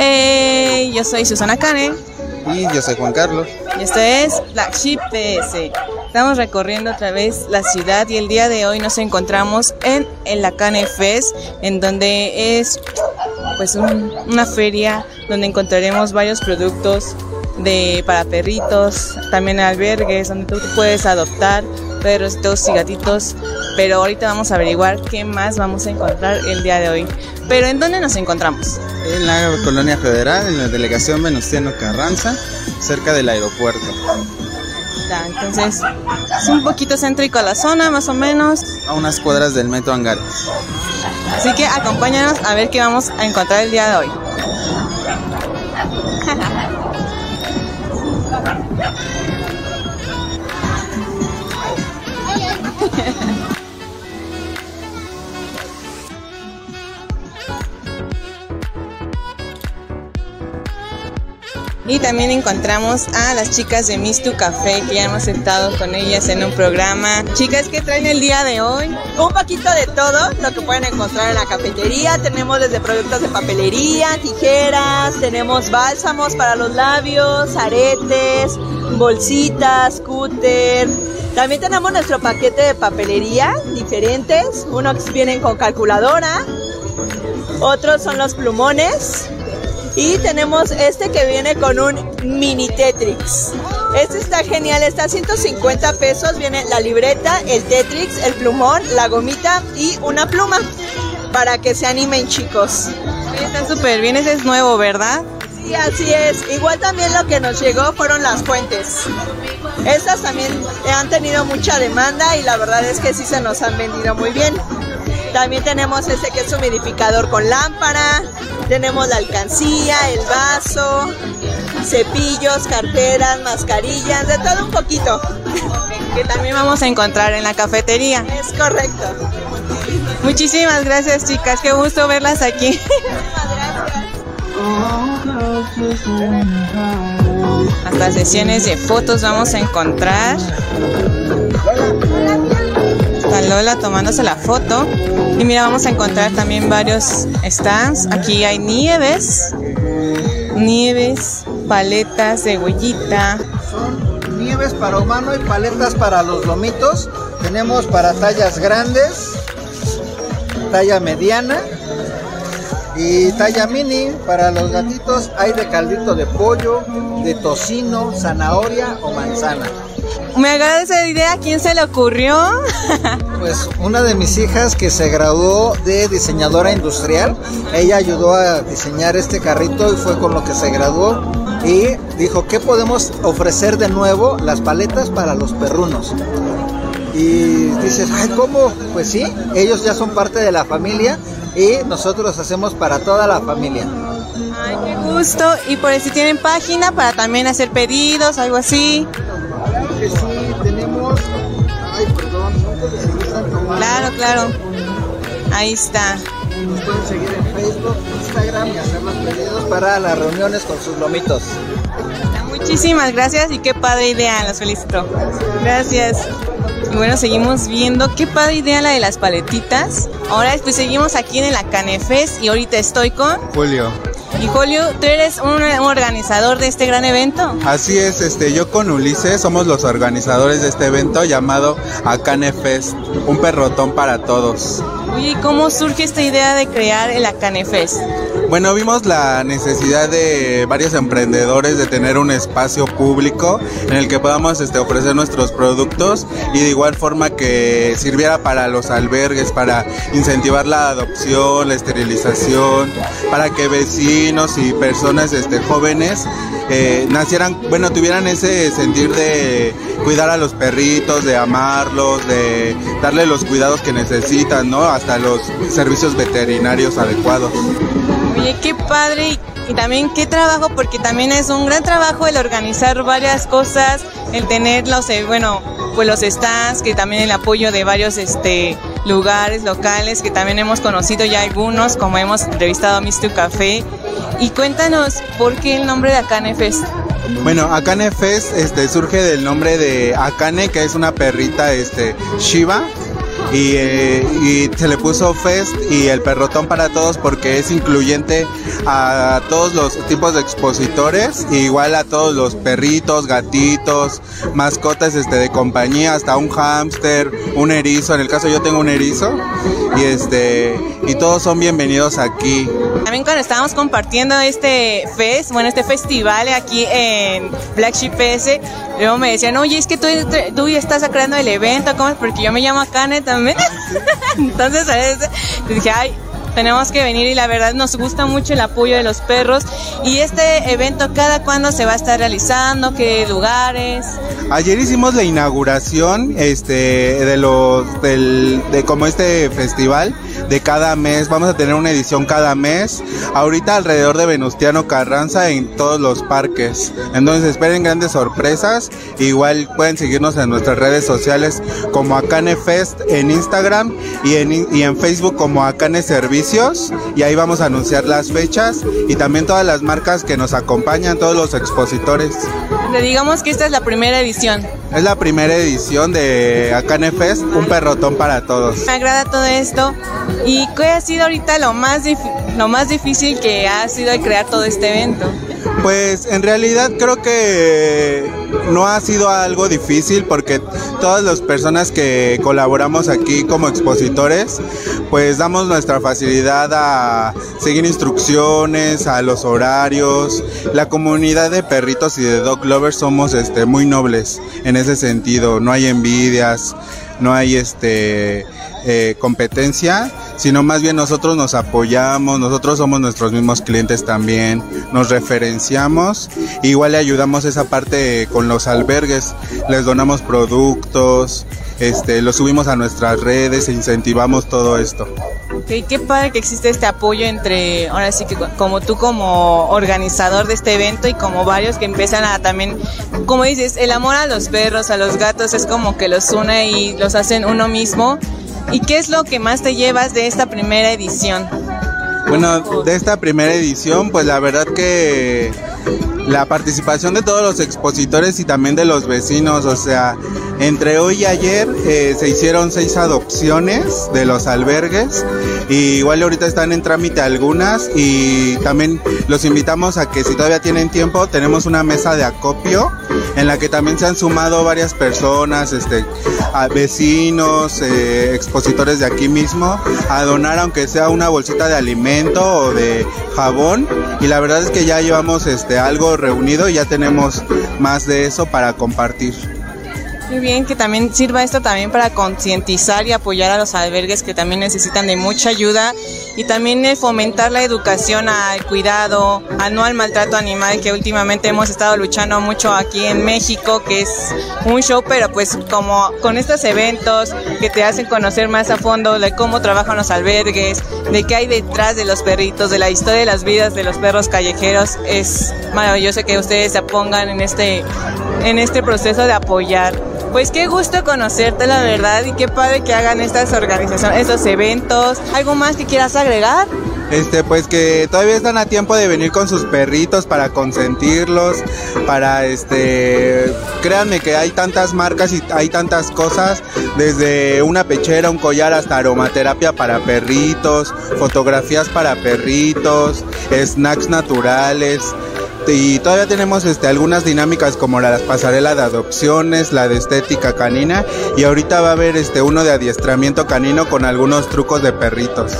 Hey, yo soy Susana Cane. Y yo soy Juan Carlos. Y esto es Black Sheep PS. Estamos recorriendo otra vez la ciudad y el día de hoy nos encontramos en el Cane Fest, en donde es pues una feria donde encontraremos varios productos de para perritos, también albergues donde tú puedes adoptar perros y gatitos. Pero ahorita vamos a averiguar qué más vamos a encontrar el día de hoy. Pero ¿en dónde nos encontramos? En la Colonia Federal, en la delegación Venustiano Carranza, cerca del aeropuerto. Ya, entonces es un poquito céntrico a la zona, más o menos. A unas cuadras del metro Angares. Así que acompáñanos a ver qué vamos a encontrar el día de hoy. Y también encontramos a las chicas de Mistu Café, que ya hemos estado con ellas en un programa. Chicas, ¿qué traen el día de hoy? Un poquito de todo lo que pueden encontrar en la cafetería. Tenemos desde productos de papelería, tijeras, tenemos bálsamos para los labios, aretes, bolsitas, cúter. También tenemos nuestro paquete de papelería diferentes. Unos vienen con calculadora, otros son los plumones y tenemos este que viene con un mini Tetrix. Este está genial, está a 150 pesos. Viene la libreta, el Tetrix, el plumón, la gomita y una pluma para que se animen chicos. Está súper bien, ese es nuevo, ¿verdad? Sí, así es. Igual también lo que nos llegó fueron las fuentes. Estas también han tenido mucha demanda y la verdad es que sí se nos han vendido muy bien. También tenemos este que es humidificador con lámpara, tenemos la alcancía, el vaso, cepillos, carteras, mascarillas, de todo un poquito. Que también vamos a encontrar en la cafetería. Es correcto. Muchísimas gracias chicas, qué gusto verlas aquí. Hasta sesiones de fotos vamos a encontrar. Lola tomándose la foto. Y mira, vamos a encontrar también varios stands. Aquí hay nieves, nieves, paletas de huellita. Son nieves para humano y paletas para los lomitos. Tenemos para tallas grandes, talla mediana y talla mini. Para los gatitos hay de caldito de pollo, de tocino, zanahoria o manzana. Me agrada esa idea, ¿quién se le ocurrió? Pues una de mis hijas que se graduó de diseñadora industrial, ella ayudó a diseñar este carrito y fue con lo que se graduó y dijo, ¿qué podemos ofrecer de nuevo? Las paletas para los perrunos. Y dices, ay, ¿cómo? Pues sí, ellos ya son parte de la familia y nosotros hacemos para toda la familia. Ay, qué gusto. Y por si tienen página para también hacer pedidos, algo así. Claro que sí, tenemos. Ay, perdón, Claro, claro. Ahí está. Nos pueden seguir en Facebook, Instagram y hacer los pedidos para las reuniones con sus lomitos. Muchísimas gracias y qué padre idea, los felicito. Gracias. Y bueno, seguimos viendo qué padre idea la de las paletitas. Ahora pues seguimos aquí en la Canefes y ahorita estoy con Julio. Y Julio, tú eres un, organizador de este gran evento. Así es, este, yo con Ulises somos los organizadores de este evento llamado Acane Fest, un perrotón para todos. Oye, ¿cómo surge esta idea de crear el Acane Fest? Bueno, vimos la necesidad de varios emprendedores de tener un espacio público en el que podamos este, ofrecer nuestros productos y de igual forma que sirviera para los albergues, para incentivar la adopción, la esterilización, para que vecinos y personas este, jóvenes eh, nacieran, bueno, tuvieran ese sentir de cuidar a los perritos, de amarlos, de darle los cuidados que necesitan, ¿no? Hasta los servicios veterinarios adecuados. Oye, qué padre y, también qué trabajo, porque también es un gran trabajo el organizar varias cosas, el tener los, eh, bueno, pues los stands, que también el apoyo de varios este, lugares locales, que también hemos conocido ya algunos, como hemos entrevistado a Mr. Café. Y cuéntanos, ¿por qué el nombre de Akane Fest? Bueno, Akane Fest este, surge del nombre de Akane, que es una perrita este, Shiva y, eh, y se le puso Fest y el perrotón para todos porque es incluyente a todos los tipos de expositores, igual a todos los perritos, gatitos, mascotas este, de compañía, hasta un hámster, un erizo, en el caso yo tengo un erizo, y este y todos son bienvenidos aquí. También cuando estábamos compartiendo este fest, bueno, este festival aquí en Black Sheep PS, luego me decían, oye, es que tú, tú estás creando el evento, ¿cómo es? Porque yo me llamo Akane también. Entonces, dije, ay, tenemos que venir y la verdad nos gusta mucho el apoyo de los perros. Y este evento, ¿cada cuándo se va a estar realizando? ¿Qué lugares? Ayer hicimos la inauguración este, de los, del, de como este festival de cada mes. Vamos a tener una edición cada mes. Ahorita alrededor de Venustiano Carranza en todos los parques. Entonces esperen grandes sorpresas. Igual pueden seguirnos en nuestras redes sociales como Acane Fest en Instagram y en, y en Facebook como Acane Y ahí vamos a anunciar las fechas y también todas las marcas que nos acompañan, todos los expositores. Le digamos que esta es la primera edición. Es la primera edición de Acane Fest, un perrotón para todos. Me agrada todo esto. ¿Y qué ha sido ahorita lo más, lo más difícil que ha sido crear todo este evento? Pues en realidad creo que no ha sido algo difícil porque todas las personas que colaboramos aquí como expositores, pues damos nuestra facilidad a seguir instrucciones, a los horarios. La comunidad de perritos y de dog lovers somos este muy nobles en ese sentido, no hay envidias, no hay este eh, competencia, sino más bien nosotros nos apoyamos, nosotros somos nuestros mismos clientes también, nos referenciamos, igual le ayudamos esa parte con los albergues, les donamos productos, este, lo subimos a nuestras redes e incentivamos todo esto. Qué padre que existe este apoyo entre, ahora sí que como tú como organizador de este evento y como varios que empiezan a también, como dices, el amor a los perros, a los gatos es como que los une y los hacen uno mismo ¿Y qué es lo que más te llevas de esta primera edición? Bueno, de esta primera edición, pues la verdad que la participación de todos los expositores y también de los vecinos, o sea, entre hoy y ayer eh, se hicieron seis adopciones de los albergues y igual ahorita están en trámite algunas y también los invitamos a que si todavía tienen tiempo tenemos una mesa de acopio en la que también se han sumado varias personas, este, vecinos, eh, expositores de aquí mismo a donar aunque sea una bolsita de alimento o de jabón y la verdad es que ya llevamos este algo reunido y ya tenemos más de eso para compartir. Muy bien, que también sirva esto también para concientizar y apoyar a los albergues que también necesitan de mucha ayuda y también fomentar la educación al cuidado, al no al maltrato animal que últimamente hemos estado luchando mucho aquí en México, que es un show, pero pues como con estos eventos que te hacen conocer más a fondo de cómo trabajan los albergues, de qué hay detrás de los perritos, de la historia de las vidas de los perros callejeros, es maravilloso que ustedes se pongan en este, en este proceso de apoyar. Pues qué gusto conocerte, la verdad, y qué padre que hagan estas organizaciones, estos eventos. ¿Algo más que quieras agregar? Este, pues que todavía están a tiempo de venir con sus perritos para consentirlos, para este, créanme que hay tantas marcas y hay tantas cosas, desde una pechera, un collar hasta aromaterapia para perritos, fotografías para perritos, snacks naturales, y todavía tenemos este, algunas dinámicas como las pasarelas de adopciones, la de estética canina y ahorita va a haber este, uno de adiestramiento canino con algunos trucos de perritos.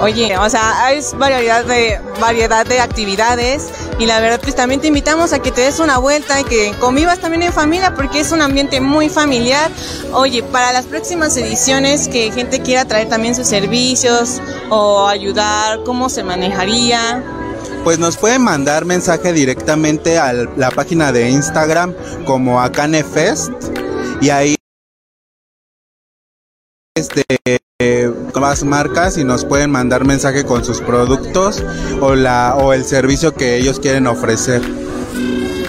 Oye, o sea, hay variedad de, variedad de actividades y la verdad pues también te invitamos a que te des una vuelta y que convivas también en familia porque es un ambiente muy familiar. Oye, para las próximas ediciones que gente quiera traer también sus servicios o ayudar, ¿cómo se manejaría? Pues nos pueden mandar mensaje directamente a la página de Instagram como Acanefest y ahí este más marcas y nos pueden mandar mensaje con sus productos o la o el servicio que ellos quieren ofrecer.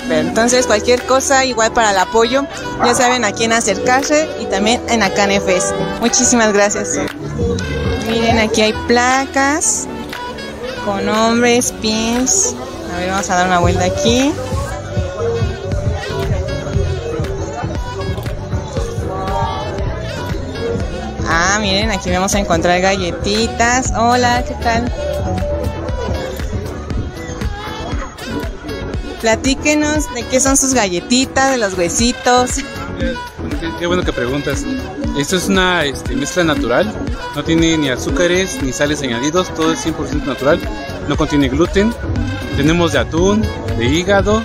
Entonces cualquier cosa igual para el apoyo, ya saben a quién acercarse y también en Acanefest. Muchísimas gracias. Miren, aquí hay placas con hombres, pins. A ver, vamos a dar una vuelta aquí. Ah, miren, aquí vamos a encontrar galletitas. Hola, ¿qué tal? Platíquenos de qué son sus galletitas, de los huesitos. Qué bueno que preguntas. Esto es una este, mezcla natural. No tiene ni azúcares ni sales añadidos. Todo es 100% natural. No contiene gluten. Tenemos de atún, de hígado,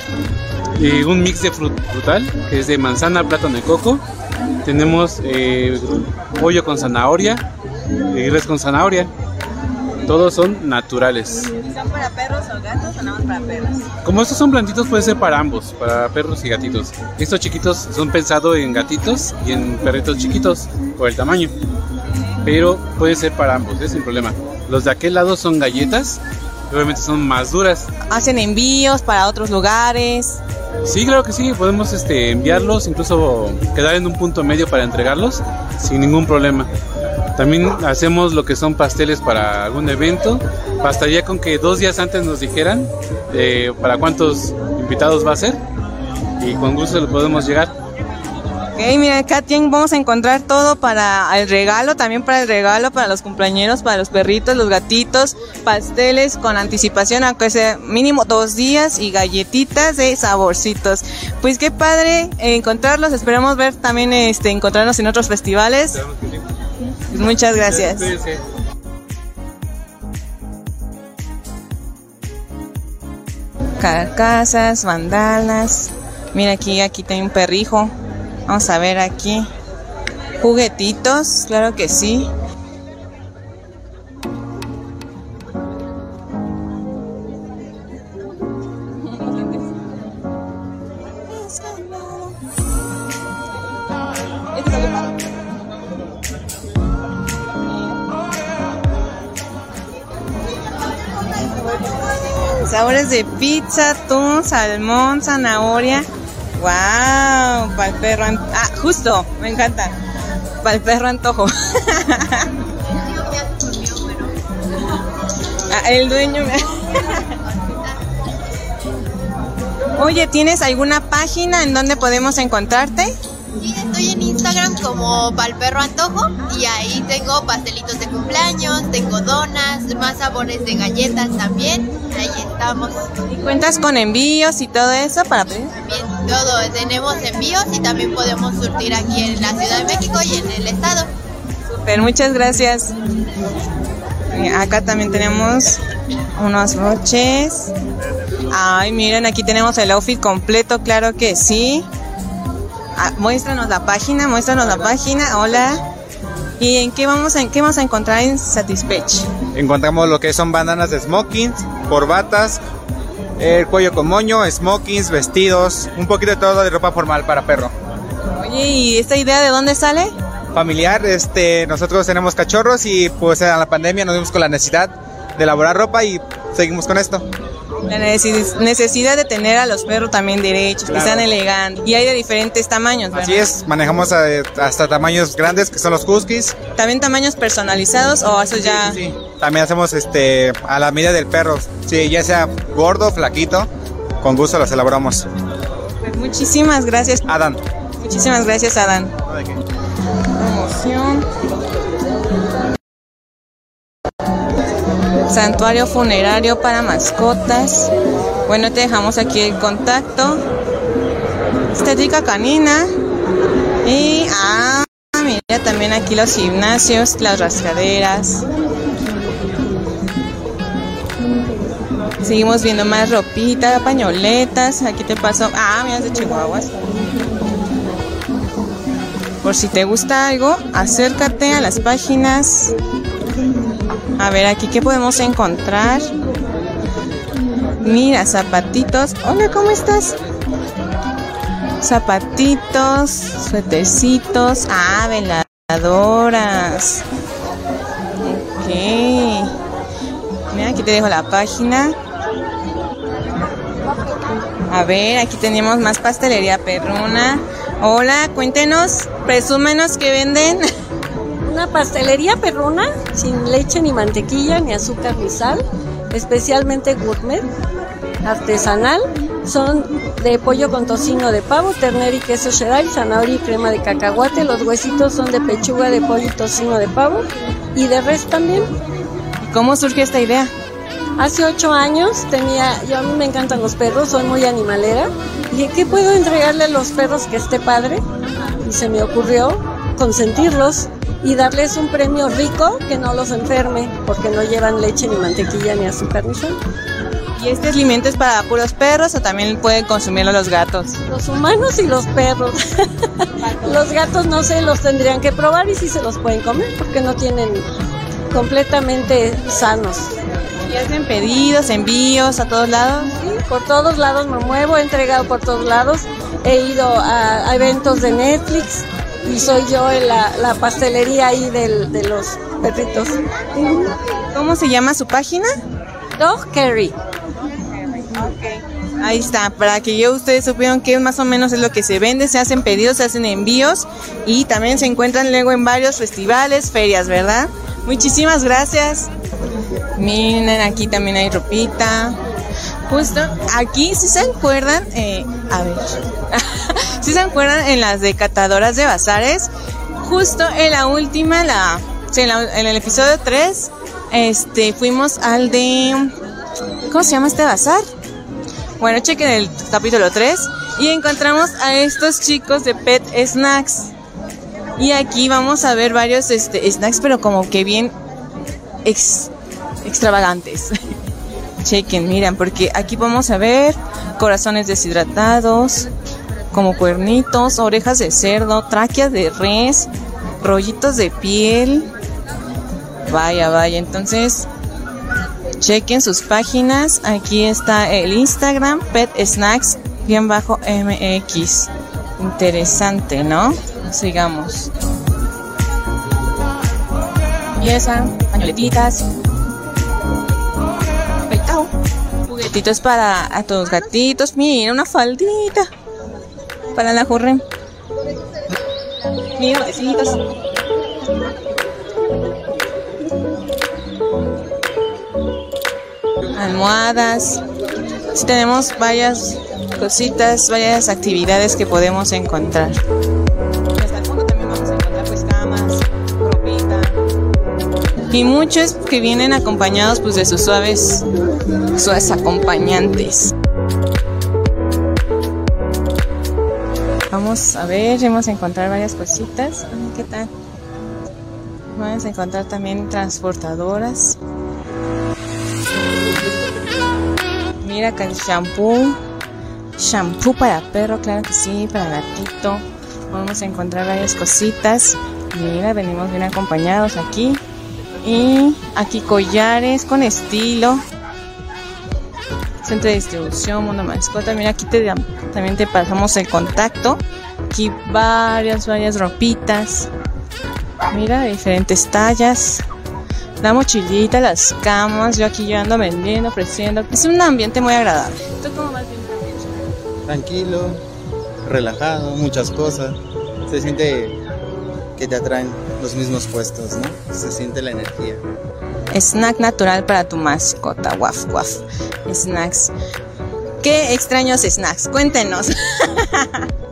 un mix de frutal que es de manzana, plátano y coco. Tenemos eh, pollo con zanahoria y res con zanahoria. Todos son naturales. ¿Son para perros o gatos o nada más para perros? Como estos son blanditos, puede ser para ambos, para perros y gatitos. Estos chiquitos son pensados en gatitos y en perritos chiquitos por el tamaño. Pero puede ser para ambos, es sin problema. Los de aquel lado son galletas, obviamente son más duras. Hacen envíos para otros lugares. Sí, claro que sí, podemos este, enviarlos, incluso quedar en un punto medio para entregarlos sin ningún problema. También hacemos lo que son pasteles para algún evento. Bastaría con que dos días antes nos dijeran eh, para cuántos invitados va a ser y con gusto lo podemos llegar. Ok, mira, acá tienen- vamos a encontrar todo para el regalo, también para el regalo, para los cumpleañeros, para los perritos, los gatitos, pasteles con anticipación, aunque sea mínimo dos días y galletitas de saborcitos. Pues qué padre encontrarlos, esperamos ver también, este, encontrarnos en otros festivales. Muchas gracias. Carcasas, bandanas. Mira aquí, aquí tem un perrijo. Vamos a ver aquí. Juguetitos, claro que sí. Sabores de pizza, atún, salmón, zanahoria. ¡Wow! Para el perro. Ah, justo, me encanta. Para el perro antojo. Ah, el dueño me... Oye, ¿tienes alguna página en donde podemos encontrarte? Sí, estoy en Instagram como Palperro Antojo y ahí tengo pastelitos de cumpleaños, tengo donas, más sabores de galletas también. Estamos. ¿Y cuentas con envíos y todo eso para pedir? También todo, tenemos envíos y también podemos surtir aquí en la Ciudad de México y en el estado. Super, muchas gracias. Eh, Acá también tenemos unos broches. Ay, miren, aquí tenemos el outfit completo, claro que sí. Ah, muéstranos la página, muéstranos la página. Hola. ¿Y en qué vamos a, en qué vamos a encontrar en Satisfetch? Encontramos lo que son bandanas de smokings, corbatas, el cuello con moño, smokings, vestidos, un poquito de todo de ropa formal para perro. Oye, ¿y esta idea de dónde sale? Familiar, este, nosotros tenemos cachorros y pues en la pandemia nos dimos con la necesidad de elaborar ropa y seguimos con esto. La necesi- necesidad de tener a los perros también derechos, que Claro. sean elegantes. Y hay de diferentes tamaños, ¿verdad? Así es, manejamos hasta tamaños grandes que son los huskies. ¿También tamaños personalizados o eso ya? Sí, También hacemos este a la medida del perro, sí, ya sea gordo, flaquito, con gusto los elaboramos. Pues muchísimas gracias. Adán. Muchísimas gracias, Adán. Santuario funerario para mascotas. Bueno, te dejamos aquí el contacto. Estética canina. Y, ah, mira también aquí los gimnasios, las rascaderas. Seguimos viendo más ropita, pañoletas. Aquí te paso. Ah, mira, de Chihuahuas. Por si te gusta algo, acércate a las páginas. A ver, aquí qué podemos encontrar. Mira, zapatitos. Hola, ¿cómo estás? Zapatitos, suétercitos. Ah, veladoras. Ok. Mira, aquí te dejo la página. A ver, aquí tenemos más pastelería perruna. Hola, cuéntenos, presúmenos que venden. Una pastelería perruna sin leche ni mantequilla ni azúcar ni sal, especialmente gourmet, artesanal, Son de pollo con tocino de pavo, ternera y queso cheddar, zanahoria y crema de cacahuate. Los huesitos son de pechuga de pollo y tocino de pavo y de res también. ¿Y cómo surgió esta idea? Hace ocho años tenía, yo a mí me encantan los perros, soy muy animalera. Dije, ¿qué puedo entregarle a los perros que esté padre? Y se me ocurrió consentirlos y darles un premio rico que no los enferme, porque no llevan leche ni mantequilla ni azúcar ni sal. ¿Y este alimento es para puros perros o también pueden consumirlo los gatos? Los humanos y los perros. los gatos no se los tendrían que probar y sí se los pueden comer porque no tienen completamente sanos. ¿Y hacen pedidos, envíos a todos lados? Sí, por todos lados me muevo, he entregado por todos lados. He ido a, a eventos de Netflix y soy yo en la, la pastelería ahí del, de los perritos. ¿Cómo se llama su página? Dog Carry. Ahí está, para que yo ustedes supieran qué más o menos es lo que se vende, se hacen pedidos, se hacen envíos y también se encuentran luego en varios festivales, ferias, ¿verdad? Muchísimas gracias. Miren, aquí también hay ropita. Justo aquí, si se acuerdan, eh, a ver, si se acuerdan en las decatadoras de bazares, justo en la última, sí, en, el episodio 3, este, fuimos al de, ¿cómo se llama este bazar? Bueno, chequen el capítulo 3 y encontramos a estos chicos de Pet Snacks. Y aquí vamos a ver varios este, snacks, pero como que bien ex- extravagantes. Chequen, miren, porque aquí vamos a ver corazones deshidratados, como cuernitos, orejas de cerdo, tráqueas de res, rollitos de piel. Vaya, vaya, entonces chequen sus páginas. Aquí está el Instagram, Pet Snacks, bien bajo MX. Interesante, ¿no? Sigamos. Pieza, pañoletitas. Peitao. Juguetitos para a tus gatitos. Mira, una faldita. Para la jorre. Mira. Almohadas. Sí, tenemos varias cositas, varias actividades que podemos encontrar. Hasta el fondo también vamos a encontrar pues camas, ropita. Y muchos que vienen acompañados pues de sus suaves, suaves acompañantes. Vamos a ver, vamos a encontrar varias cositas. ¿Qué tal? Vamos a encontrar también transportadoras. Mira acá el shampoo. Shampoo para perro, claro que sí, para gatito. Vamos a encontrar varias cositas. Mira, venimos bien acompañados aquí. Y aquí collares con estilo. Centro de distribución, Mundo Mascota. Mira, aquí te, también te pasamos el contacto. Aquí varias, varias ropitas. Mira, diferentes tallas. La mochilita, las camas. Yo aquí yo ando vendiendo, ofreciendo. Es un ambiente muy agradable. ¿Tú cómo vas viendo? tranquilo, relajado, muchas cosas. Se siente que te atraen los mismos puestos, ¿no? Se siente la energía. Snack natural para tu mascota. Waf, waf. Snacks. ¿Qué extraños snacks? Cuéntenos.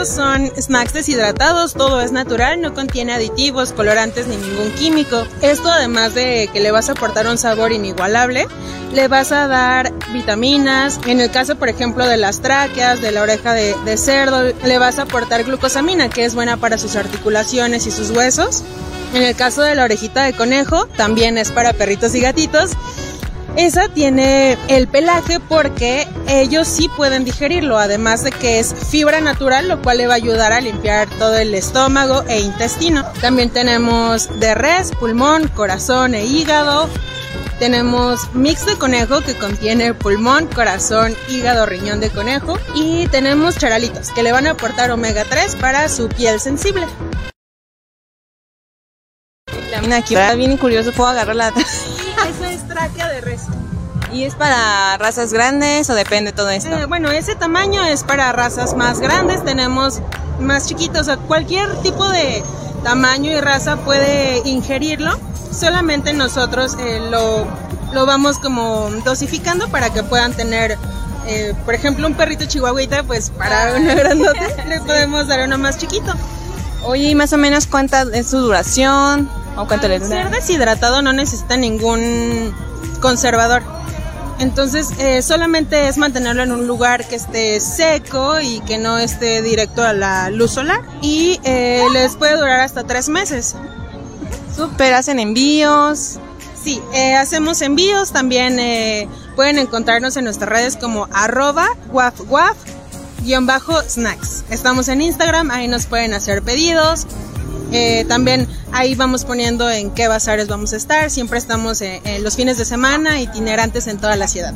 Estos son snacks deshidratados, todo es natural, no contiene aditivos, colorantes ni ningún químico. Esto además de que le vas a aportar un sabor inigualable, le vas a dar vitaminas. En el caso, por ejemplo, de las tráqueas, de la oreja de, de cerdo, le vas a aportar glucosamina, que es buena para sus articulaciones y sus huesos. En el caso de la orejita de conejo, también es para perritos y gatitos. Esa tiene el pelaje porque ellos sí pueden digerirlo, además de que es fibra natural, lo cual le va a ayudar a limpiar todo el estómago e intestino. También tenemos de res, pulmón, corazón e hígado. Tenemos mix de conejo que contiene pulmón, corazón, hígado, riñón de conejo. Y tenemos charalitos que le van a aportar omega 3 para su piel sensible. Aquí está bien curioso, puedo agarrar la... Esa es tráquea de res. ¿Y es para razas grandes o depende todo esto? Eh, bueno, ese tamaño es para razas más grandes, tenemos más chiquitos, o sea, cualquier tipo de tamaño y raza puede ingerirlo, solamente nosotros eh, lo, lo vamos como dosificando para que puedan tener eh, por ejemplo, un perrito chihuahuita, pues para uno grandote le podemos dar uno más chiquito. Oye, ¿y más o menos cuánta es su duración? ¿O cuánto le Al dura? ser deshidratado no necesita ningún conservador. Entonces, eh, solamente es mantenerlo en un lugar que esté seco y que no esté directo a la luz solar. Y eh, les puede durar hasta tres meses. Súper, hacen envíos. Sí, eh, hacemos envíos. También eh, pueden encontrarnos en nuestras redes como arroba guaf guaf snacks. Estamos en Instagram, ahí nos pueden hacer pedidos. Eh, también ahí vamos poniendo en qué bazares vamos a estar. Siempre estamos eh, en los fines de semana, itinerantes en toda la ciudad.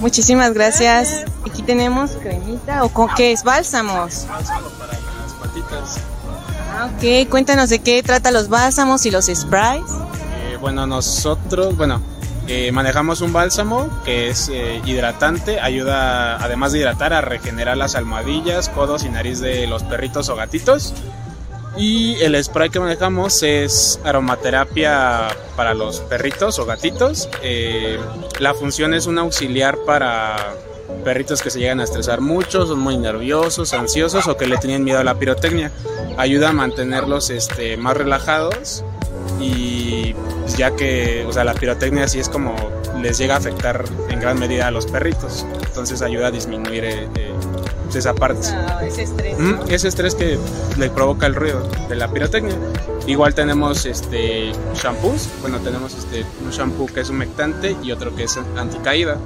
Muchísimas gracias. Aquí tenemos cremita o con qué es bálsamos. Ah, ok, cuéntanos de qué trata los bálsamos y los sprays. Eh, bueno, nosotros, bueno, eh, manejamos un bálsamo que es eh, hidratante, ayuda además de hidratar a regenerar las almohadillas, codos y nariz de los perritos o gatitos. Y el spray que manejamos es aromaterapia para los perritos o gatitos. Eh, la función es un auxiliar para perritos que se llegan a estresar mucho, son muy nerviosos, ansiosos o que le tienen miedo a la pirotecnia. Ayuda a mantenerlos este, más relajados y ya que o sea, la pirotecnia sí es como les llega a afectar en gran medida a los perritos. Entonces ayuda a disminuir eh, eh, esa parte. ese estrés. Mm, ese estrés que le provoca el ruido de la pirotecnia. Igual tenemos este shampoos, bueno tenemos este un shampoo que es humectante y otro que es anticaída.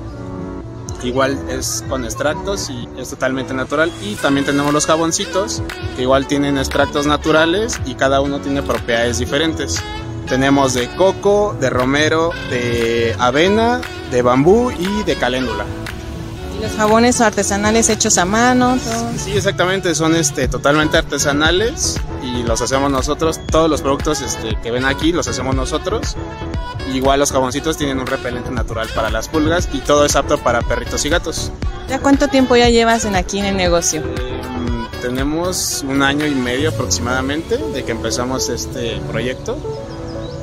Igual es con extractos y es totalmente natural. Y también tenemos los jaboncitos que igual tienen extractos naturales y cada uno tiene propiedades diferentes. Tenemos de coco, de romero, de avena, de bambú y de caléndula. Y los jabones artesanales hechos a mano. todo. Sí, exactamente, son este, totalmente artesanales y los hacemos nosotros. Todos los productos este, que ven aquí los hacemos nosotros. Igual los jaboncitos tienen un repelente natural para las pulgas y todo es apto para perritos y gatos. ¿Ya cuánto tiempo ya llevas en aquí en el negocio? Em, tenemos un año y medio aproximadamente de que empezamos este proyecto,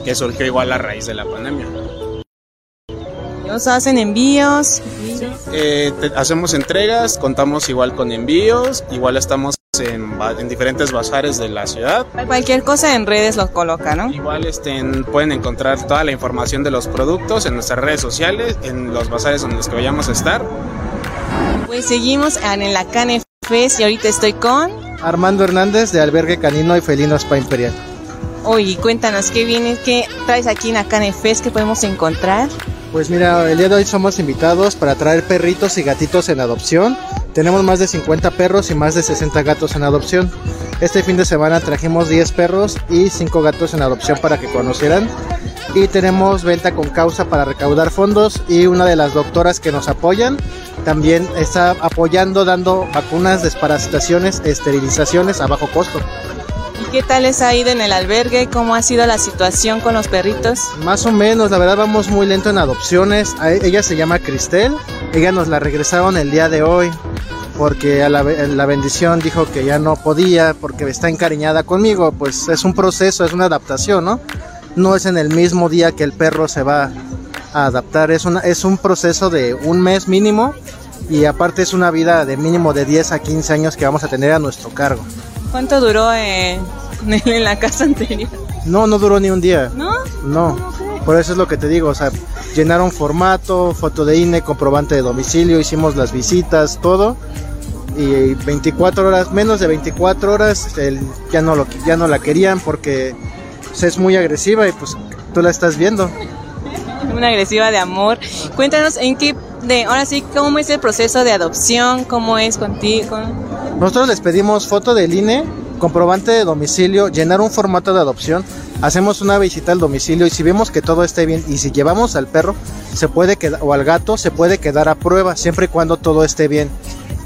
que surgió igual a raíz de la pandemia. ¿Los hacen envíos? Eh, te- hacemos entregas, contamos igual con envíos, igual estamos en, diferentes bazares de la ciudad. Cualquier cosa en redes los coloca, ¿no? Igual en- pueden encontrar toda la información de los productos en nuestras redes sociales, en los bazares donde los que vayamos a estar. Pues seguimos en en la Cane Fest y ahorita estoy con... Armando Hernández de Albergue Canino y Felino Spa Imperial. Oye, cuéntanos qué viene, qué traes aquí en la Cane Fest que podemos encontrar. Pues mira, el día de hoy somos invitados para traer perritos y gatitos en adopción. Tenemos más de 50 perros y más de 60 gatos en adopción. Este fin de semana trajimos 10 perros y 5 gatos en adopción para que conocieran. Y tenemos venta con causa para recaudar fondos y una de las doctoras que nos apoyan también está apoyando dando vacunas, desparasitaciones, esterilizaciones a bajo costo. ¿Y qué tal les ha ido en el albergue? ¿Cómo ha sido la situación con los perritos? Más o menos, la verdad vamos muy lento en adopciones. Ella se llama Cristel. Ella nos la regresaron el día de hoy porque a la, la bendición dijo que ya no podía porque está encariñada conmigo. Pues es un proceso, es una adaptación, ¿no? No es en el mismo día que el perro se va a adaptar. Es, una, es un proceso de un mes mínimo y aparte es una vida de mínimo de 10 a 15 años que vamos a tener a nuestro cargo. ¿Cuánto duró eh, en la casa anterior? No, no duró ni un día. ¿No? No, por eso es lo que te digo, o sea, llenaron formato, foto de INE, comprobante de domicilio, hicimos las visitas, todo. Y 24 horas, menos de 24 horas, el- ya, no lo, ya no la querían porque pues, es muy agresiva y pues tú la estás viendo. Una agresiva de amor. Cuéntanos en qué, de, ahora sí, cómo es el proceso de adopción, cómo es contigo. Nosotros les pedimos foto del INE, comprobante de domicilio, llenar un formato de adopción, hacemos una visita al domicilio y si vemos que todo esté bien y si llevamos al perro se puede quedar o al gato se puede quedar a prueba siempre y cuando todo esté bien.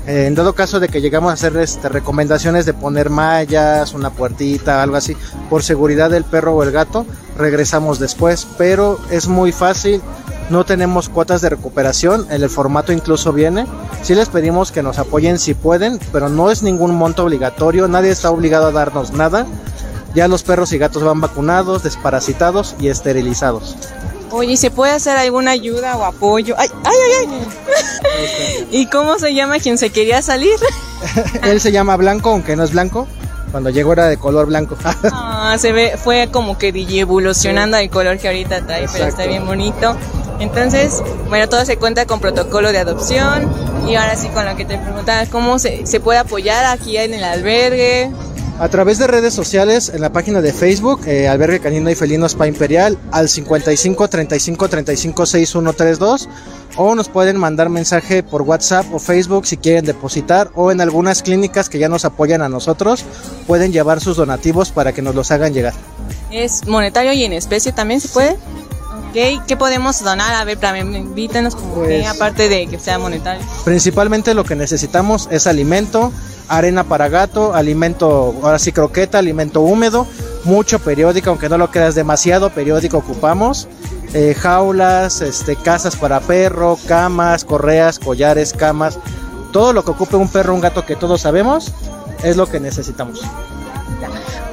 En dado caso de que llegamos a hacer este, recomendaciones de poner mallas, una puertita, algo así, por seguridad del perro o el gato, regresamos después, pero es muy fácil, no tenemos cuotas de recuperación, en el formato incluso viene. Sí les pedimos que nos apoyen si pueden, pero no es ningún monto obligatorio, nadie está obligado a darnos nada. Ya los perros y gatos van vacunados, desparasitados y esterilizados. Oye, ¿se puede hacer alguna ayuda o apoyo? ¡Ay, ay, ay! ay. ¿Y cómo se llama quien se quería salir? Él se llama Blanco, aunque no es blanco. Cuando llegó era de color blanco. Ah, se ve, fue como que evolucionando el color que ahorita trae, pero está Exacto. bien bonito. Entonces, bueno, todo se cuenta con protocolo de adopción. Y ahora sí, con lo que te preguntaba, ¿cómo se, se puede apoyar aquí en el albergue? A través de redes sociales, en la página de Facebook, eh, Albergue Canino y Felino Spa Imperial, al 55 35 35 6132, o nos pueden mandar mensaje por WhatsApp o Facebook si quieren depositar, o en algunas clínicas que ya nos apoyan a nosotros, pueden llevar sus donativos para que nos los hagan llegar. ¿Es monetario y en especie también se puede? ¿Qué podemos donar? A ver, también invítanos como que, Pues- aparte de que sea monetario. Principalmente lo que necesitamos es alimento, arena para gato, alimento, ahora sí croqueta, alimento húmedo, mucho periódico, aunque no lo creas demasiado periódico ocupamos, eh, jaulas, este, casas para perro, camas, correas, collares, camas, todo lo que ocupe un perro, un gato que todos sabemos, es lo que necesitamos.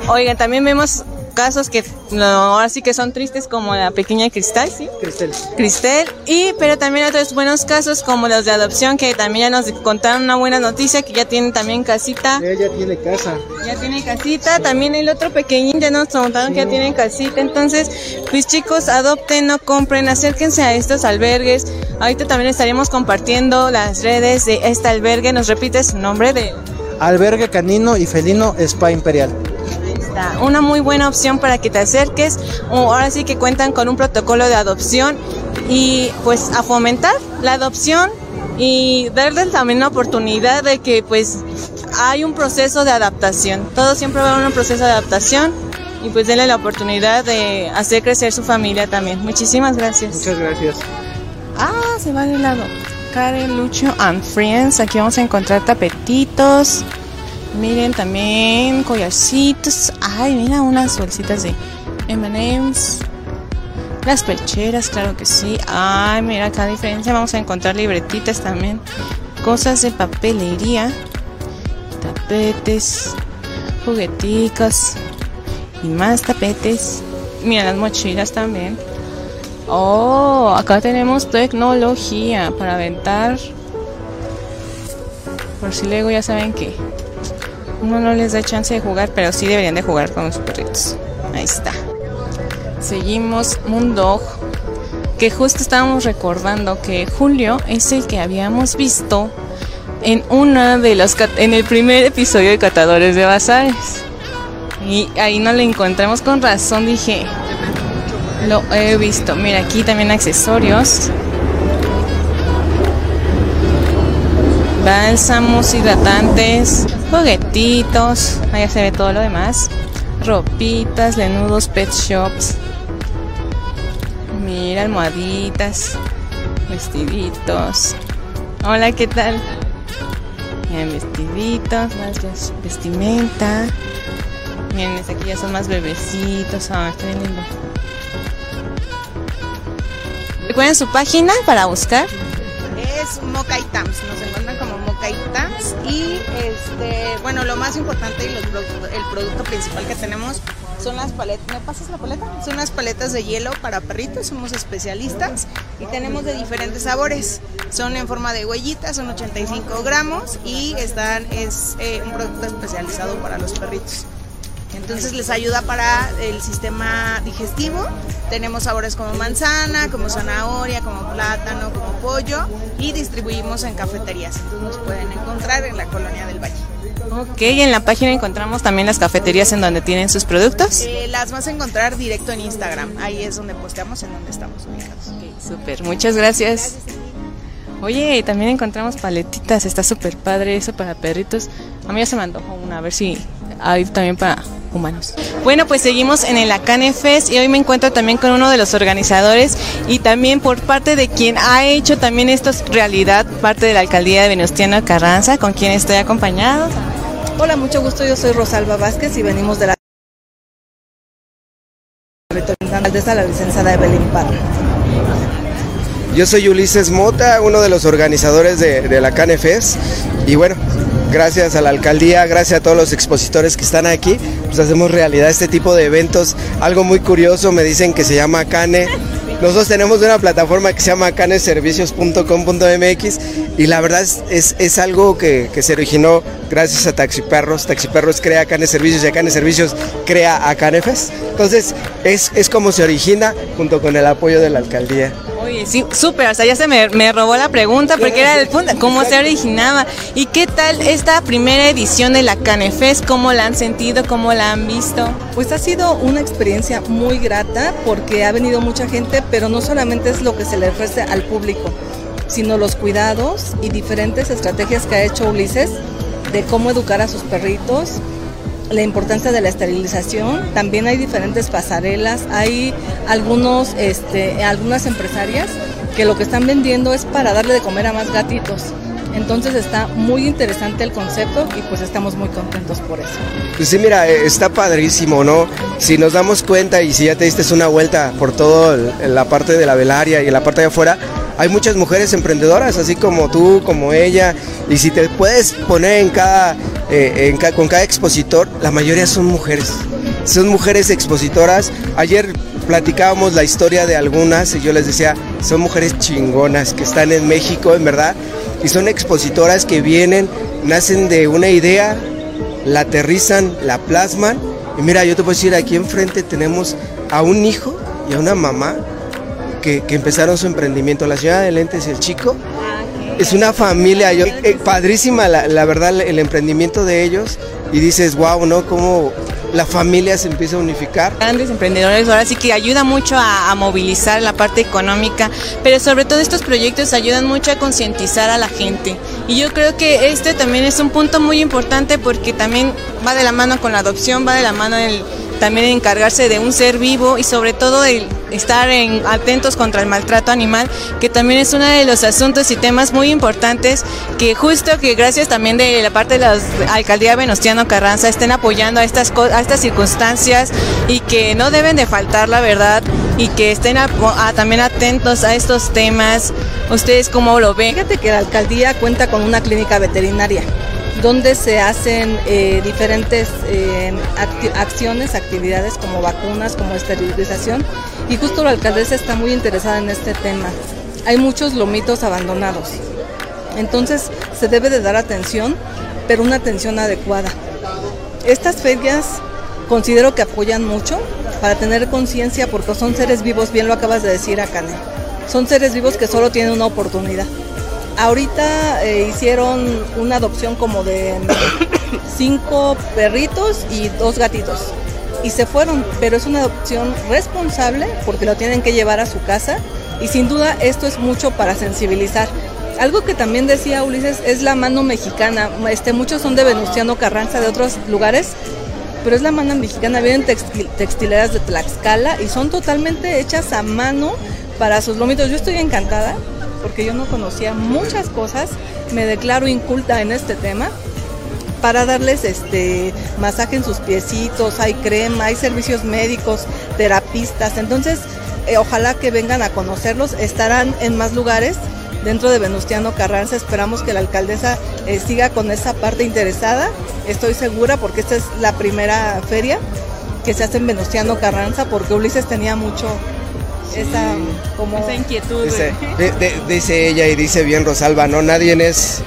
Oigan, también vemos casos que no, ahora sí que son tristes como la pequeña Cristal, ¿sí? Cristel. Cristel, y pero también otros buenos casos como los de adopción que también ya nos contaron una buena noticia que ya tienen también casita. Ella tiene casa. Ya tiene casita, también el otro pequeñín ya nos contaron que ya tienen casita, entonces pues chicos adopten, no compren, acérquense a estos albergues. Ahorita también estaremos compartiendo las redes de este albergue, nos repite su nombre de Albergue Canino y Felino Spa Imperial. Está una muy buena opción para que te acerques. Ahora sí que cuentan con un protocolo de adopción y pues a fomentar la adopción y darles también la oportunidad de que pues hay un proceso de adaptación. Todo siempre va a haber un proceso de adaptación y pues denle la oportunidad de hacer crecer su familia también. Muchísimas gracias. Muchas gracias. Ah, se va de lado. Karen, Lucho and Friends. Aquí vamos a encontrar tapetitos. Miren también collarcitos. Ay, mira unas bolsitas de M&M's. Las percheras, claro que sí. Ay, mira acá diferencia. Vamos a encontrar libretitas también. Cosas de papelería. Tapetes. Jugueticos. Y más tapetes. Mira las mochilas también. Oh, acá tenemos tecnología para aventar. Por si luego ya saben que uno no les da chance de jugar, pero sí deberían de jugar con los perritos. Ahí está. Seguimos Moondog, que justo estábamos recordando que Julio es el que habíamos visto en una de cat- en el primer episodio de Catadores de Bazares. Y ahí no le encontramos con razón, dije, lo he visto. Mira, aquí también accesorios. Bálsamos, hidratantes, juguetitos. Ahí se ve todo lo demás. Ropitas, nudos, pet shops. Mira, almohaditas, vestiditos. Hola, ¿qué tal? Miren, vestiditos, más ves- vestimenta. Miren, este aquí ya son más bebecitos. Ah, está bien lindo. Recuerden su página para buscar. Es Mokai Tams, nos Tams y este, bueno, lo más importante y los el producto principal que tenemos son las paletas, ¿me pasas la paleta? Son las paletas de hielo para perritos, somos especialistas y tenemos de diferentes sabores. Son en forma de huellitas, son 85 gramos y están, es eh, un producto especializado para los perritos. Entonces les ayuda para el sistema digestivo. Tenemos sabores como manzana, como zanahoria, como plátano, como pollo y distribuimos en cafeterías. Entonces nos pueden encontrar en la colonia del Valle. Ok, y en la página encontramos también las cafeterías en donde tienen sus productos. Eh, las vas a encontrar directo en Instagram. Ahí es donde posteamos en donde estamos ubicados. Súper, muchas gracias. Oye, y también encontramos paletitas, está súper padre eso para perritos. A mí ya se me antojó una, a ver si hay también para humanos. Bueno, pues seguimos en el Acane Fest y hoy me encuentro también con uno de los organizadores y también por parte de quien ha hecho también esto realidad, parte de la alcaldía de Venustiano Carranza, con quien estoy acompañado. Hola, mucho gusto. Yo soy Rosalba Vázquez y venimos de la alcaldesa, la licenciada Evelyn Parra. Yo soy Ulises Mota, uno de los organizadores de, de la CANEFES y bueno, gracias a la alcaldía, gracias a todos los expositores que están aquí, pues hacemos realidad este tipo de eventos. Algo muy curioso, me dicen que se llama Cane Nosotros tenemos una plataforma que se llama caneservicios.com.mx y la verdad es, es, algo que, que, se originó gracias a Taxiperros. Taxiperros crea Canes Servicios y a Canes Servicios crea a Canefes. Entonces es, es como se origina junto con el apoyo de la alcaldía. Sí, súper, o sea, ya se me, me, robó la pregunta porque era el punto, cómo se originaba. ¿Y qué tal esta primera edición de la Canefes? ¿Cómo la han sentido? ¿Cómo la han visto? Pues ha sido una experiencia muy grata porque ha venido mucha gente, pero no solamente es lo que se le ofrece al público, sino los cuidados y diferentes estrategias que ha hecho Ulises de cómo educar a sus perritos, la importancia de la esterilización. También hay diferentes pasarelas, hay algunos, este, algunas empresarias que lo que están vendiendo es para darle de comer a más gatitos. Entonces está muy interesante el concepto y pues estamos muy contentos por eso. Pues sí, mira, está padrísimo, ¿no? Si nos damos cuenta y si ya te diste una vuelta por toda la parte de la velaria y la parte de afuera, hay muchas mujeres emprendedoras, así como tú, como ella, y si te puedes poner en cada, eh, con cada expositor, la mayoría son mujeres. Son mujeres expositoras. Ayer platicábamos la historia de algunas y yo les decía, son mujeres chingonas que están en México, en verdad, y son expositoras que vienen, nacen de una idea, la aterrizan, la plasman, y mira, yo te puedo decir, aquí enfrente tenemos a un hijo y a una mamá que, que empezaron su emprendimiento, la señora de lentes y el chico. Es una familia, yo, eh, padrísima la, la, verdad el emprendimiento de ellos y dices, wow, ¿no? Como la familia se empieza a unificar. Grandes emprendedores, ahora sí que ayuda mucho a, a, movilizar la parte económica, pero sobre todo estos proyectos ayudan mucho a concientizar a la gente. Y yo creo que este también es un punto muy importante porque también va de la mano con la adopción, va de la mano el, también encargarse de un ser vivo y sobre todo estar en, atentos contra el maltrato animal, que también es uno de los asuntos y temas muy importantes que justo que gracias también de la parte de la alcaldía Venustiano Carranza estén apoyando a estas, a estas circunstancias y que no deben de faltar la verdad y que estén también atentos a estos temas. ¿Ustedes cómo lo ven? Fíjate que la alcaldía cuenta con una clínica veterinaria donde se hacen eh, diferentes eh, acciones, actividades como vacunas, como esterilización y justo la alcaldesa está muy interesada en este tema. Hay muchos lomitos abandonados, entonces se debe de dar atención, pero una atención adecuada. Estas ferias considero que apoyan mucho para tener conciencia porque son seres vivos, bien lo acabas de decir, Akane. Son seres vivos que solo tienen una oportunidad. Ahorita eh, hicieron una adopción como de cinco perritos y dos gatitos. Y se fueron, pero es una adopción responsable porque lo tienen que llevar a su casa. Y sin duda esto es mucho para sensibilizar. Algo que también decía Ulises es la mano mexicana. Este, muchos son de Venustiano Carranza, de otros lugares, pero es la mano mexicana. Vienen textil, textileras de Tlaxcala y son totalmente hechas a mano para sus lomitos. Yo estoy encantada porque yo no conocía muchas cosas, me declaro inculta en este tema para darles este masaje en sus piecitos, hay crema, hay servicios médicos, terapistas, entonces eh, ojalá que vengan a conocerlos, estarán en más lugares dentro de Venustiano Carranza, esperamos que la alcaldesa eh, siga con esa parte interesada, estoy segura porque esta es la primera feria que se hace en Venustiano Carranza porque Ulises tenía mucho esa, como esa inquietud. Dice, de, de, dice, ella y dice bien Rosalba, no, nadie es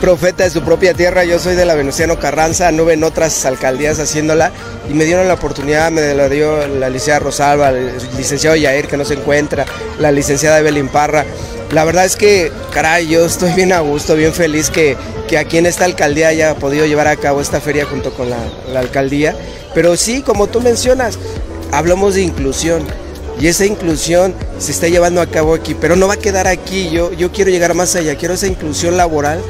profeta de su propia tierra, yo soy de la Venustiano Carranza, no en otras alcaldías haciéndola y me dieron la oportunidad, me la dio la licenciada Rosalba, el licenciado Yair que no se encuentra, la licenciada Evelyn Parra. La verdad es que, caray, yo estoy bien a gusto, bien feliz que, que aquí en esta alcaldía haya podido llevar a cabo esta feria junto con la, la alcaldía. Pero sí, como tú mencionas, hablamos de inclusión y esa inclusión se está llevando a cabo aquí, pero no va a quedar aquí, yo, yo quiero llegar más allá, quiero esa inclusión laboral.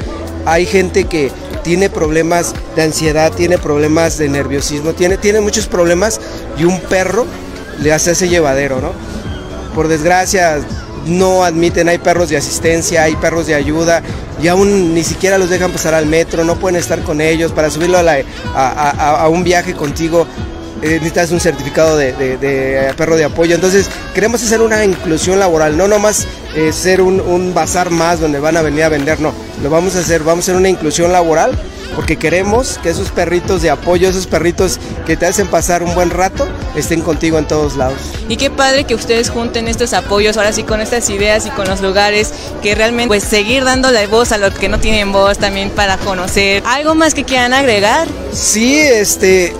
Hay gente que tiene problemas de ansiedad, tiene problemas de nerviosismo, tiene, tiene muchos problemas y un perro le hace ese llevadero, ¿no? Por desgracia no admiten, hay perros de asistencia, hay perros de ayuda y aún ni siquiera los dejan pasar al metro, no pueden estar con ellos para subirlo a, a un viaje contigo eh, necesitas un certificado de, de- de perro de apoyo. Entonces, queremos hacer una inclusión laboral, no nomás eh, ser un, un bazar más donde van a venir a vender, no. Lo vamos a hacer, vamos a hacer una inclusión laboral porque queremos que esos perritos de apoyo, esos perritos que te hacen pasar un buen rato, estén contigo en todos lados. Y qué padre que ustedes junten estos apoyos, ahora sí con estas ideas y con los lugares, que realmente pues seguir dándole voz a los que no tienen voz también para conocer. ¿Algo más que quieran agregar? Sí, este,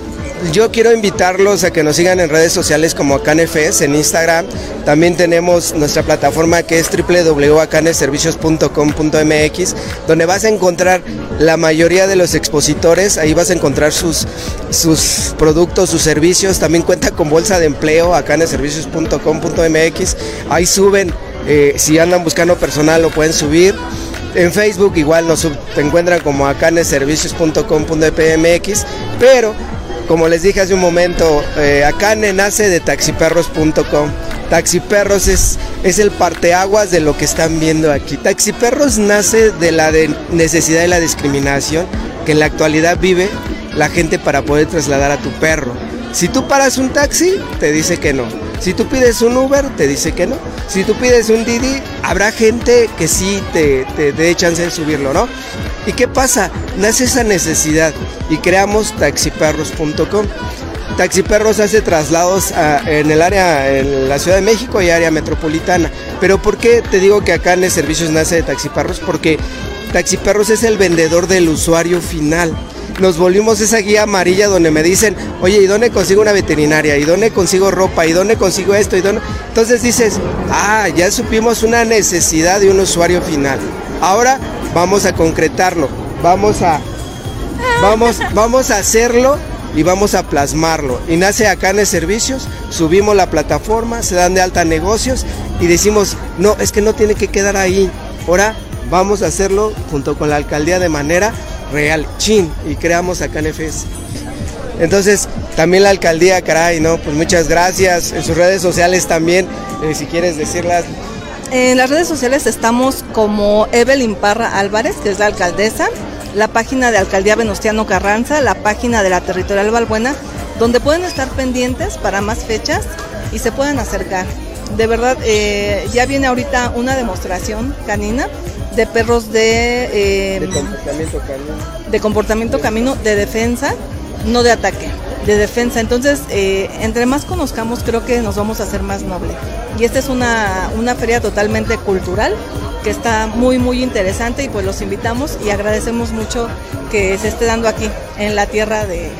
yo quiero invitarlos a que nos sigan en redes sociales como Canefes en Instagram. También tenemos nuestra plataforma que es www.acaneservicios.com.mx, donde vas a encontrar la mayoría de los expositores. Ahí vas a encontrar sus, sus productos, sus servicios. También cuenta con bolsa de empleo, acaneservicios.com.mx. Ahí suben, eh, si andan buscando personal, lo pueden subir. En Facebook igual nos te encuentran como acaneservicios.com.pmx, pero como les dije hace un momento, eh, nace de taxiperros.com. Taxiperros es, es el parteaguas de lo que están viendo aquí. Taxiperros nace de la de necesidad y la discriminación que en la actualidad vive la gente para poder trasladar a tu perro. Si tú paras un taxi, te dice que no. Si tú pides un Uber, te dice que no. Si tú pides un Didi, habrá gente que sí te, te dé chance de subirlo, ¿no? ¿Y qué pasa? Nace esa necesidad y creamos taxiperros.com. Taxiperros hace traslados en el área, en la Ciudad de México y área metropolitana. Pero ¿por qué te digo que acá en el servicios nace de Taxiperros? Porque Taxiperros es el vendedor del usuario final. Nos volvimos esa guía amarilla donde me dicen, oye, ¿y dónde consigo una veterinaria? ¿Y dónde consigo ropa? ¿Y dónde consigo esto? ¿Y dónde? Entonces dices, ah, ya supimos una necesidad de un usuario final. Ahora vamos a concretarlo. Vamos a, vamos, vamos a hacerlo y vamos a plasmarlo. Y nace acá en el servicios, subimos la plataforma, se dan de alta negocios y decimos, no, es que no tiene que quedar ahí. Ahora vamos a hacerlo junto con la alcaldía de manera real, chin, y creamos acá en FS. Entonces, también la alcaldía, caray, ¿no? Pues muchas gracias. En sus redes sociales también, eh, si quieres decirlas. En las redes sociales estamos como Evelyn Parra Álvarez, que es la alcaldesa, la página de Alcaldía Venustiano Carranza, la página de la Territorial Valbuena, donde pueden estar pendientes para más fechas y se pueden acercar. De verdad, eh, ya viene ahorita una demostración canina de perros de, eh, De comportamiento canino. de comportamiento camino de defensa, no de ataque, de defensa. Entonces, eh, entre más conozcamos, creo que nos vamos a hacer más noble. Y esta es una, una feria totalmente cultural que está muy, muy interesante y pues los invitamos y agradecemos mucho que se esté dando aquí, en la tierra de,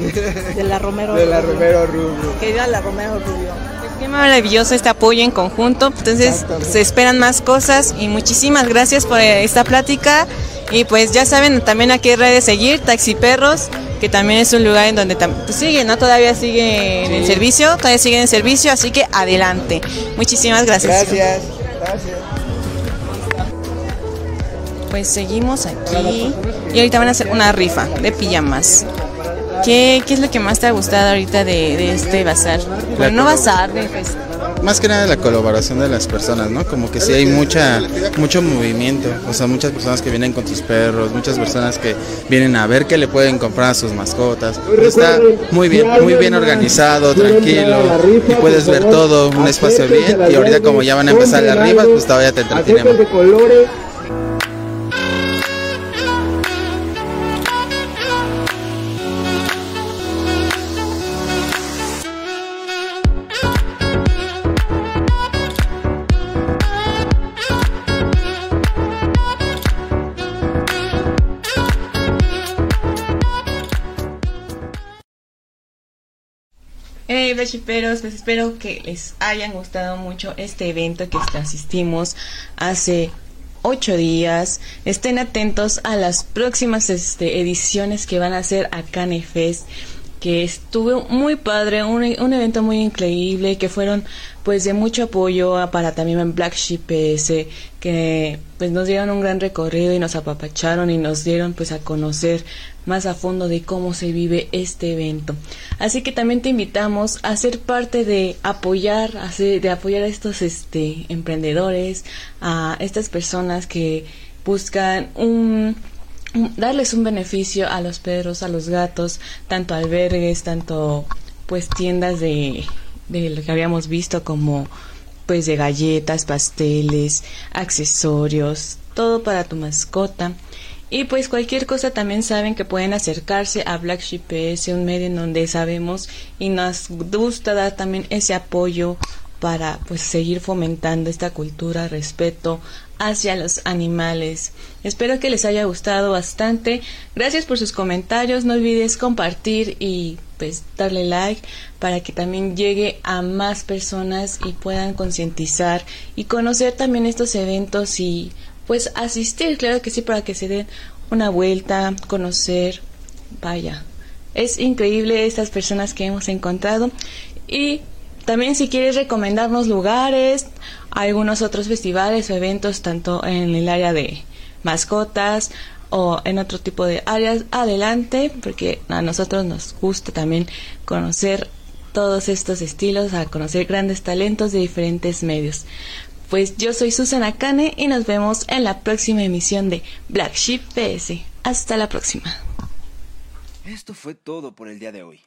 de la Romero. De la Rubio. Romero Rubio. Que viva la Romero Rubio. Qué maravilloso este apoyo en conjunto. Entonces se esperan más cosas y muchísimas gracias por esta plática. Y pues ya saben también a qué redes seguir, Taxi Perros, que también es un lugar en donde pues sigue, ¿no? Todavía sigue en servicio, todavía sigue en servicio, así que adelante. Muchísimas gracias. Gracias. Gracias. Pues seguimos aquí y ahorita van a hacer una rifa de pijamas. ¿Qué, qué es lo que más te ha gustado ahorita de, de este bazar? Bueno, no bazar, de fest- Más que nada la colaboración de las personas, ¿no? Como que sí hay mucha, mucho movimiento, o sea, muchas personas que vienen con sus perros, muchas personas que vienen a ver qué le pueden comprar a sus mascotas. Está muy bien, muy bien organizado, tranquilo, y puedes ver todo, un espacio bien, y ahorita como ya van a empezar las rifas, pues todavía te entretiene más. Hey, Blachiperos, pues espero que les hayan gustado mucho este evento que asistimos hace ocho días. Estén atentos a las próximas este, ediciones que van a hacer a Canefest que estuvo muy padre, un, un evento muy increíble, que fueron pues de mucho apoyo a- para también Black Sheep PS, que pues nos dieron un gran recorrido y nos apapacharon y nos dieron pues a conocer más a fondo de cómo se vive este evento. Así que también te invitamos a ser parte de apoyar, de apoyar a estos este emprendedores, a estas personas que buscan un- darles un beneficio a los perros, a los gatos, tanto albergues, tanto pues tiendas de, de lo que habíamos visto como pues de galletas, pasteles, accesorios, todo para tu mascota. Y pues cualquier cosa también saben que pueden acercarse a Black Sheep PS, un medio en donde sabemos y nos gusta dar también ese apoyo para pues seguir fomentando esta cultura, respeto hacia los animales. Espero que les haya gustado bastante. Gracias por sus comentarios. No olvides compartir y pues darle like para que también llegue a más personas y puedan concientizar y conocer también estos eventos y pues asistir, claro que sí, para que se den una vuelta, conocer, vaya. Es increíble estas personas que hemos encontrado y también si quieres recomendarnos lugares, algunos otros festivales o eventos tanto en el área de mascotas o en otro tipo de áreas, adelante, porque a nosotros nos gusta también conocer todos estos estilos, a conocer grandes talentos de diferentes medios. Pues yo soy Susana Kane y nos vemos en la próxima emisión de Black Sheep PS. Hasta la próxima. Esto fue todo por el día de hoy.